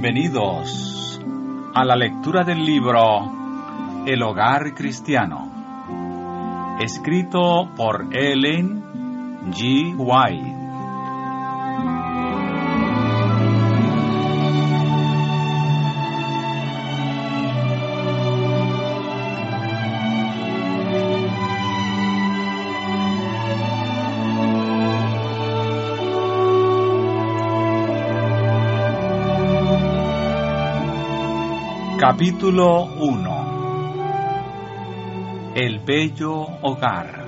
Bienvenidos a la lectura del libro El hogar cristiano, escrito por Ellen G. White. Capítulo 1 El bello hogar.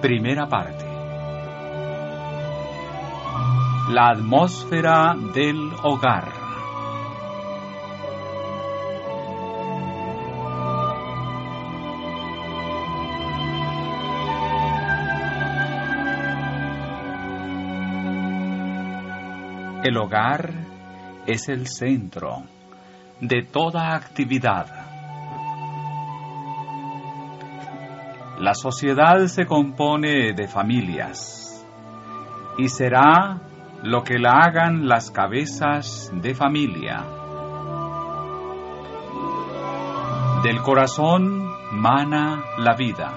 Primera parte. La atmósfera del hogar. El hogar es el centro de toda actividad. La sociedad se compone de familias y será lo que la hagan las cabezas de familia. Del corazón mana la vida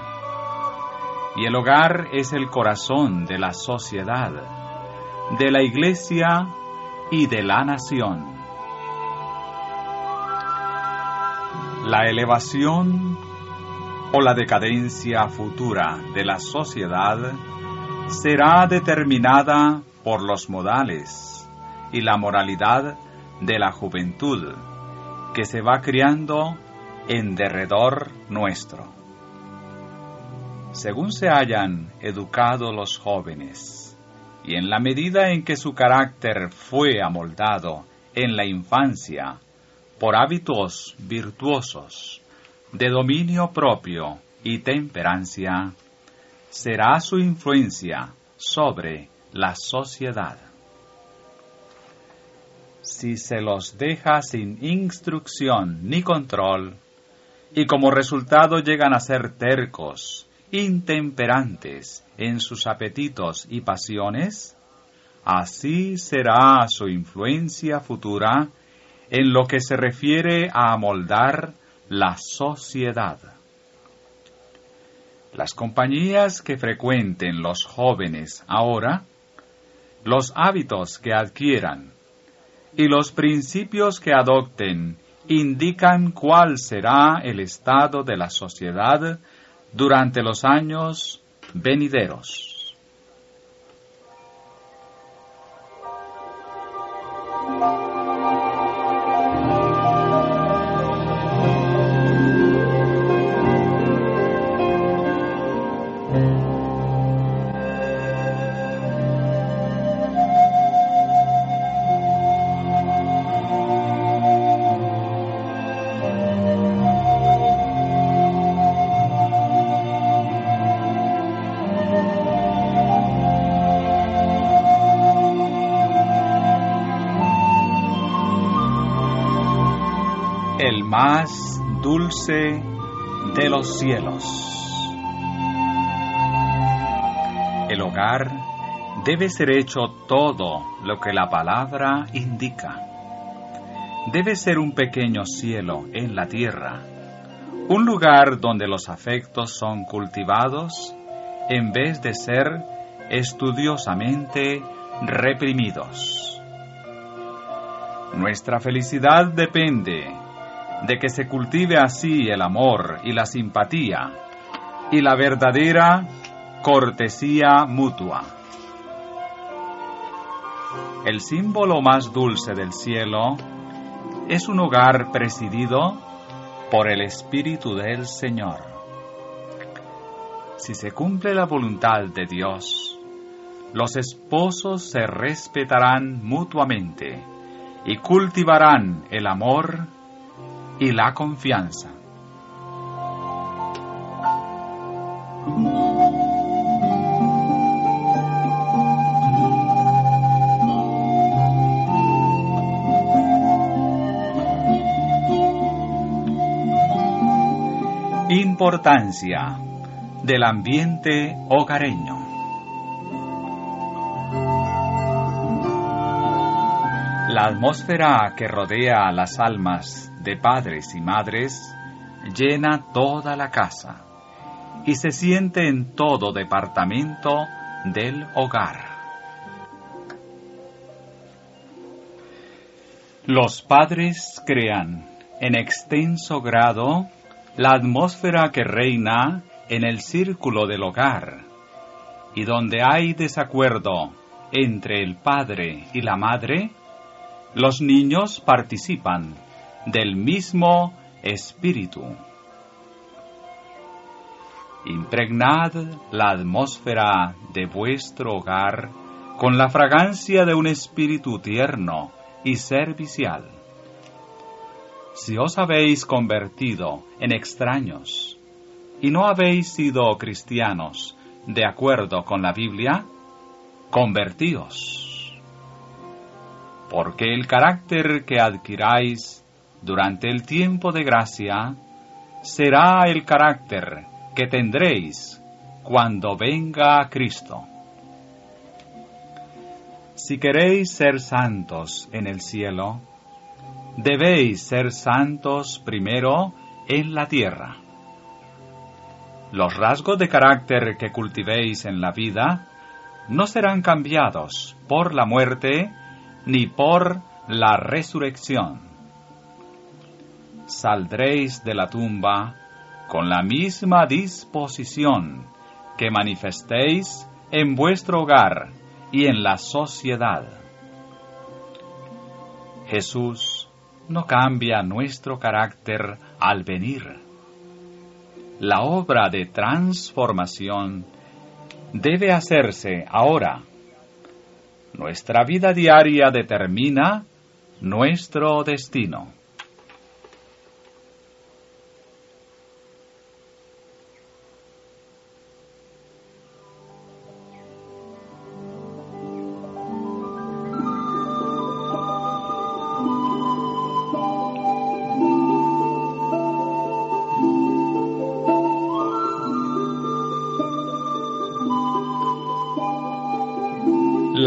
y el hogar es el corazón de la sociedad, de la iglesia y de la nación. La elevación o la decadencia futura de la sociedad será determinada por los modales y la moralidad de la juventud que se va criando en derredor nuestro. Según se hayan educado los jóvenes, y en la medida en que su carácter fue amoldado en la infancia por hábitos virtuosos de dominio propio y temperancia, será su influencia sobre la sociedad. Si se los deja sin instrucción ni control, y como resultado llegan a ser tercos, intemperantes en sus apetitos y pasiones, así será su influencia futura en lo que se refiere a amoldar la sociedad. Las compañías que frecuenten los jóvenes ahora, los hábitos que adquieran y los principios que adopten indican cuál será el estado de la sociedad durante los años venideros. De los cielos. El hogar debe ser hecho todo lo que la palabra indica. Debe ser un pequeño cielo en la tierra, un lugar donde los afectos son cultivados en vez de ser estudiosamente reprimidos. Nuestra felicidad depende de que se cultive así el amor y la simpatía y la verdadera cortesía mutua. El símbolo más dulce del cielo es un hogar presidido por el Espíritu del Señor. Si se cumple la voluntad de Dios, los esposos se respetarán mutuamente y cultivarán el amor y la confianza. Importancia del ambiente hogareño. La atmósfera que rodea a las almas de padres y madres llena toda la casa y se siente en todo departamento del hogar. Los padres crean en extenso grado la atmósfera que reina en el círculo del hogar y donde hay desacuerdo entre el padre y la madre, los niños participan del mismo espíritu. Impregnad la atmósfera de vuestro hogar con la fragancia de un espíritu tierno y servicial. Si os habéis convertido en extraños y no habéis sido cristianos de acuerdo con la Biblia, convertíos. Porque el carácter que adquiráis durante el tiempo de gracia será el carácter que tendréis cuando venga Cristo. Si queréis ser santos en el cielo, debéis ser santos primero en la tierra. Los rasgos de carácter que cultivéis en la vida no serán cambiados por la muerte ni por la resurrección. Saldréis de la tumba con la misma disposición que manifestéis en vuestro hogar y en la sociedad. Jesús no cambia nuestro carácter al venir la obra de transformación debe hacerse ahora. Nuestra vida diaria determina nuestro destino.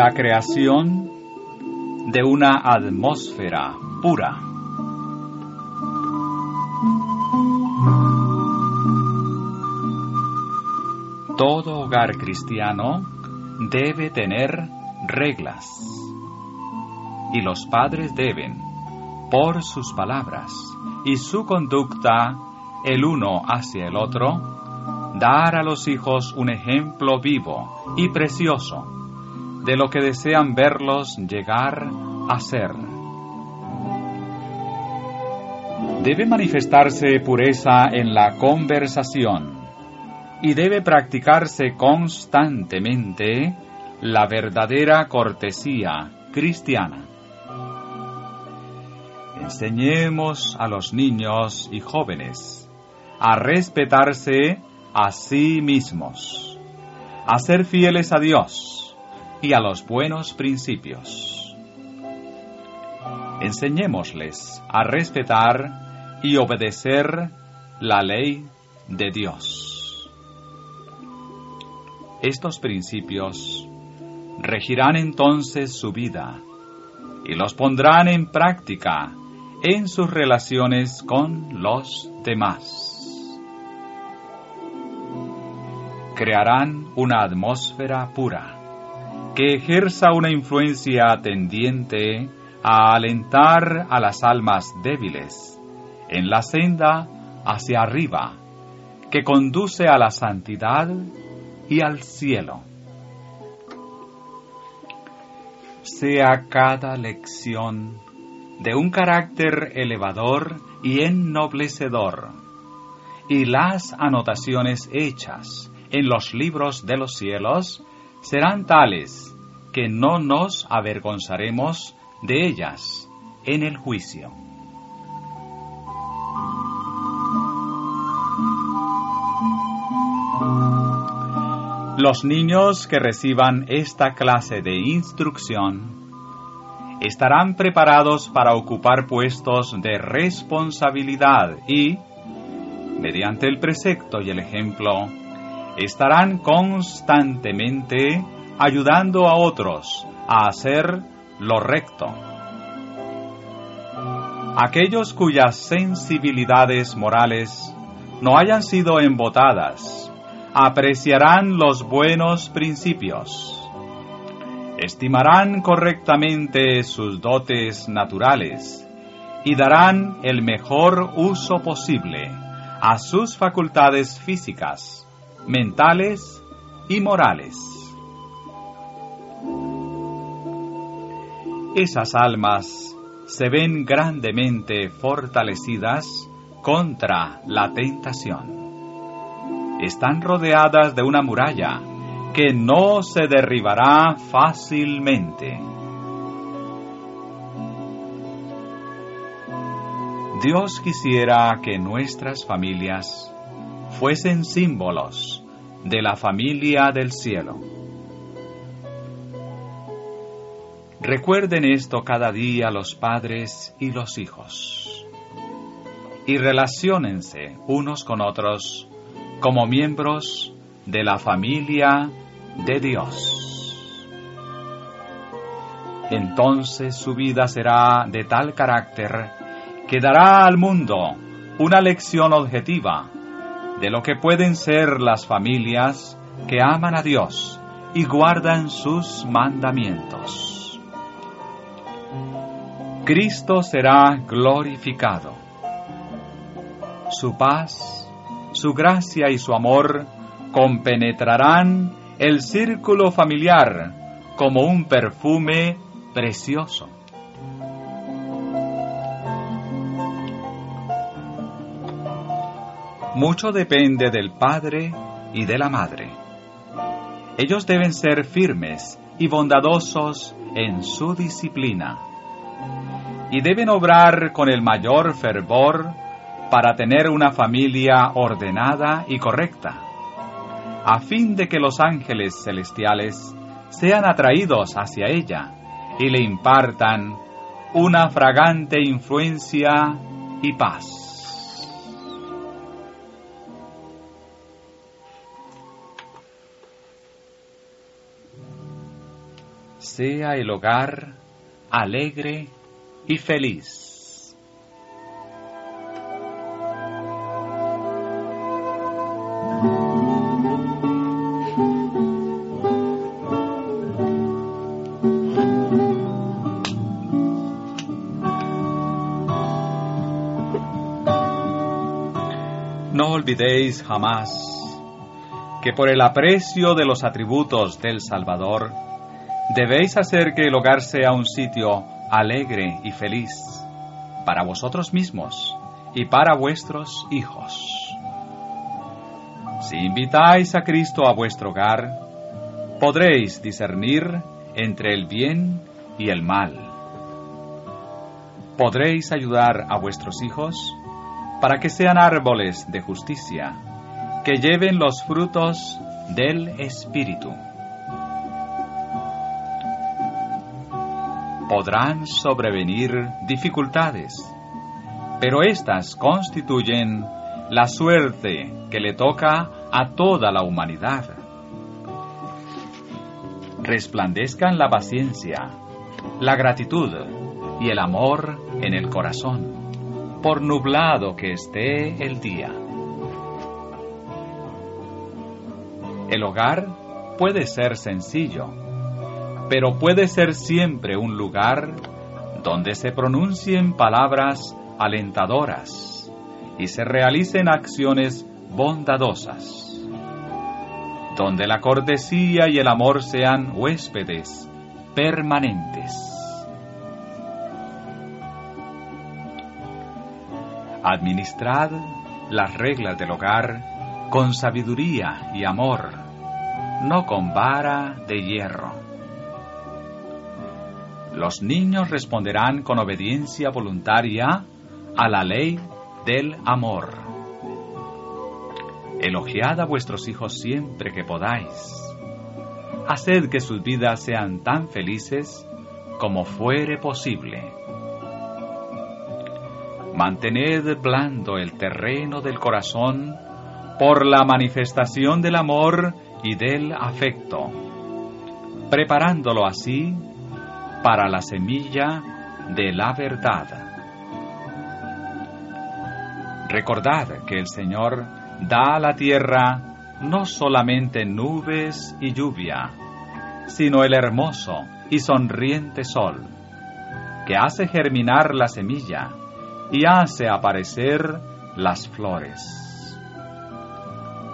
La creación de una atmósfera pura. Todo hogar cristiano debe tener reglas y los padres deben, por sus palabras y su conducta el uno hacia el otro, dar a los hijos un ejemplo vivo y precioso de lo que desean verlos llegar a ser. Debe manifestarse pureza en la conversación y debe practicarse constantemente la verdadera cortesía cristiana. Enseñemos a los niños y jóvenes a respetarse a sí mismos, a ser fieles a Dios, y a los buenos principios. Enseñémosles a respetar y obedecer la ley de Dios. Estos principios regirán entonces su vida y los pondrán en práctica en sus relaciones con los demás. Crearán una atmósfera pura que ejerza una influencia tendiente a alentar a las almas débiles en la senda hacia arriba, que conduce a la santidad y al cielo. Sea cada lección de un carácter elevador y ennoblecedor, y las anotaciones hechas en los libros de los cielos serán tales que no nos avergonzaremos de ellas en el juicio. Los niños que reciban esta clase de instrucción estarán preparados para ocupar puestos de responsabilidad y, mediante el precepto y el ejemplo, estarán constantemente ayudando a otros a hacer lo recto, Aquellos cuyas sensibilidades morales no hayan sido embotadas, apreciarán los buenos principios, estimarán correctamente sus dotes naturales y darán el mejor uso posible a sus facultades físicas, mentales y morales. Esas almas se ven grandemente fortalecidas contra la tentación. Están rodeadas de una muralla que no se derribará fácilmente. Dios quisiera que nuestras familias fuesen símbolos de la familia del cielo. Recuerden esto cada día los padres y los hijos. Y relaciónense unos con otros como miembros de la familia de Dios. Entonces su vida será de tal carácter que dará al mundo una lección objetiva de lo que pueden ser las familias que aman a Dios y guardan sus mandamientos. Cristo será glorificado. Su paz, su gracia y su amor compenetrarán el círculo familiar como un perfume precioso. Mucho depende del padre y de la madre. Ellos deben ser firmes y bondadosos en su disciplina y deben obrar con el mayor fervor para tener una familia ordenada y correcta, a fin de que los ángeles celestiales sean atraídos hacia ella y le impartan una fragante influencia y paz. Sea el hogar alegre y feliz. No olvidéis jamás que por el aprecio de los atributos del Salvador, debéis hacer que el hogar sea un sitio alegre y feliz para vosotros mismos y para vuestros hijos. Si invitáis a Cristo a vuestro hogar, podréis discernir entre el bien y el mal. Podréis ayudar a vuestros hijos para que sean árboles de justicia, que lleven los frutos del Espíritu. Podrán sobrevenir dificultades, pero éstas constituyen la suerte que le toca a toda la humanidad. Resplandezcan la paciencia, la gratitud y el amor en el corazón, por nublado que esté el día. El hogar puede ser sencillo, pero puede ser siempre un lugar donde se pronuncien palabras alentadoras y se realicen acciones bondadosas, donde la cortesía y el amor sean huéspedes permanentes. Administrad las reglas del hogar con sabiduría y amor, no con vara de hierro los niños responderán con obediencia voluntaria a la ley del amor. Elogiad a vuestros hijos siempre que podáis. Haced que sus vidas sean tan felices como fuere posible. Mantened blando el terreno del corazón por la manifestación del amor y del afecto, preparándolo así para la semilla de la verdad. Recordad que el Señor da a la tierra no solamente nubes y lluvia, sino el hermoso y sonriente sol, que hace germinar la semilla y hace aparecer las flores.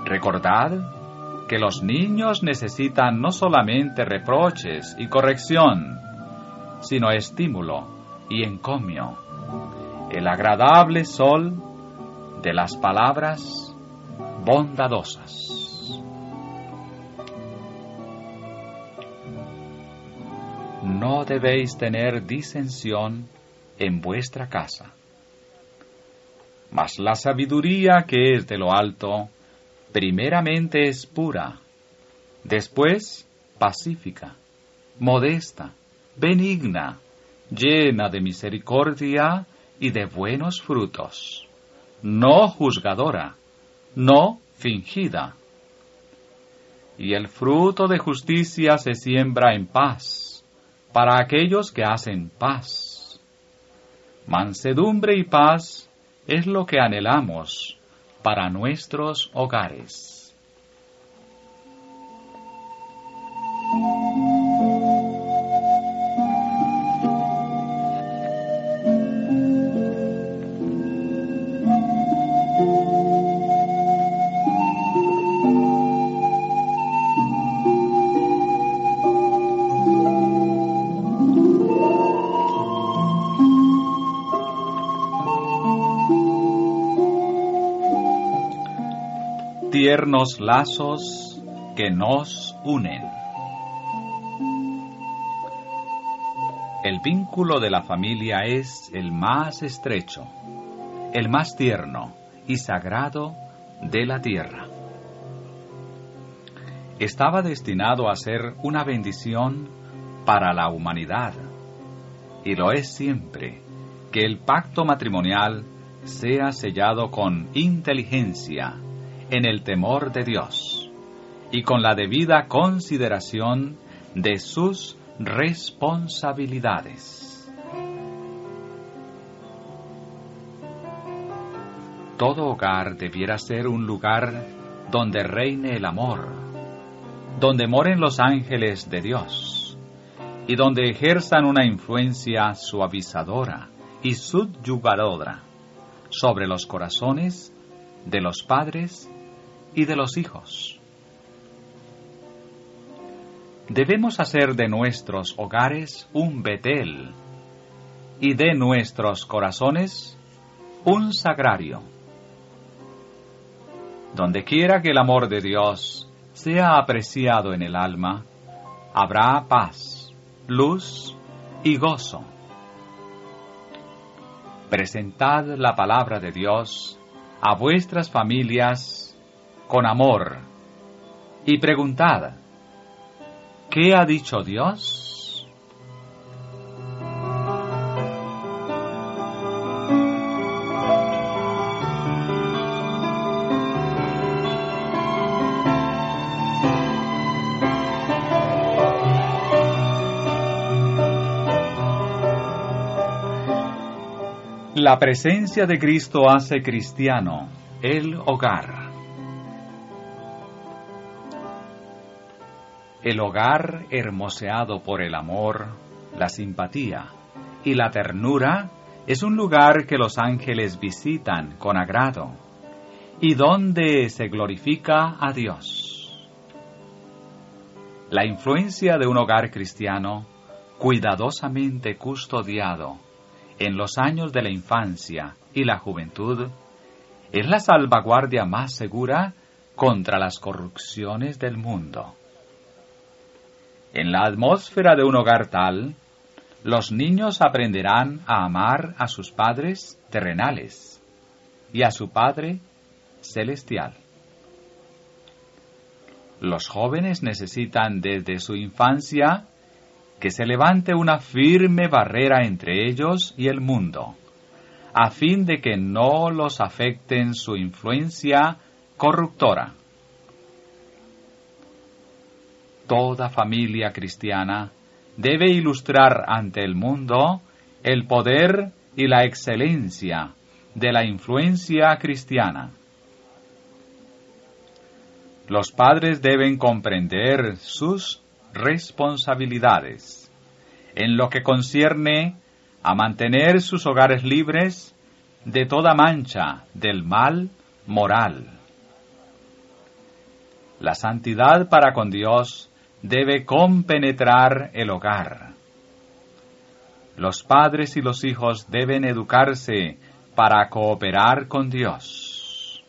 Recordad que los niños necesitan no solamente reproches y corrección, sino estímulo y encomio, el agradable sol de las palabras bondadosas. No debéis tener disensión en vuestra casa. Mas la sabiduría que es de lo alto, primeramente es pura, después pacífica, modesta, benigna, llena de misericordia y de buenos frutos, no juzgadora, no fingida. Y el fruto de justicia se siembra en paz, para aquellos que hacen paz. Mansedumbre y paz es lo que anhelamos para nuestros hogares. Tiernos lazos que nos unen. El vínculo de la familia es el más estrecho, el más tierno y sagrado de la tierra. Estaba destinado a ser una bendición para la humanidad, y lo es siempre que el pacto matrimonial sea sellado con inteligencia, en el temor de Dios y con la debida consideración de sus responsabilidades. Todo hogar debiera ser un lugar donde reine el amor, donde moren los ángeles de Dios y donde ejerzan una influencia suavizadora y subyugadora sobre los corazones de los padres y de los hijos. Debemos hacer de nuestros hogares un Betel y de nuestros corazones un sagrario. Donde quiera que el amor de Dios sea apreciado en el alma, habrá paz, luz y gozo. Presentad la palabra de Dios a vuestras familias con amor y preguntad, ¿qué ha dicho Dios? La presencia de Cristo hace cristiano el hogar. El hogar hermoseado por el amor, la simpatía y la ternura es un lugar que los ángeles visitan con agrado y donde se glorifica a Dios. La influencia de un hogar cristiano cuidadosamente custodiado en los años de la infancia y la juventud es la salvaguardia más segura contra las corrupciones del mundo. En la atmósfera de un hogar tal, los niños aprenderán a amar a sus padres terrenales y a su Padre celestial. Los jóvenes necesitan desde su infancia que se levante una firme barrera entre ellos y el mundo, a fin de que no los afecten su influencia corruptora. Toda familia cristiana debe ilustrar ante el mundo el poder y la excelencia de la influencia cristiana. Los padres deben comprender sus responsabilidades en lo que concierne a mantener sus hogares libres de toda mancha del mal moral. La santidad para con Dios debe compenetrar el hogar. Los padres y los hijos deben educarse para cooperar con Dios.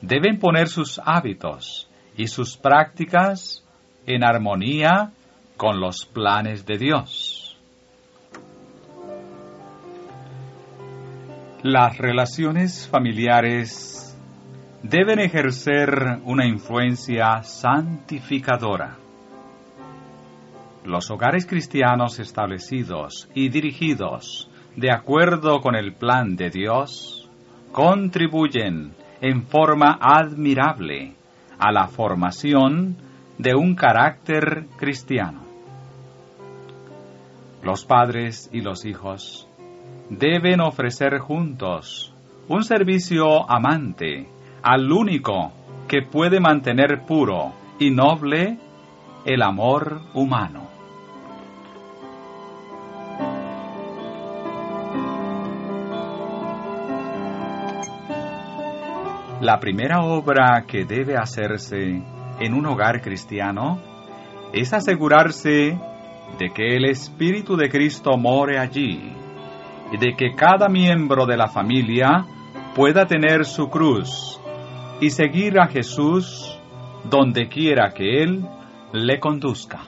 Deben poner sus hábitos y sus prácticas en armonía con los planes de Dios. Las relaciones familiares deben ejercer una influencia santificadora. Los hogares cristianos establecidos y dirigidos de acuerdo con el plan de Dios contribuyen en forma admirable a la formación de un carácter cristiano. Los padres y los hijos deben ofrecer juntos un servicio amante al único que puede mantener puro y noble el amor humano. La primera obra que debe hacerse en un hogar cristiano es asegurarse de que el Espíritu de Cristo more allí y de que cada miembro de la familia pueda tener su cruz y seguir a Jesús donde quiera que Él le conduzca.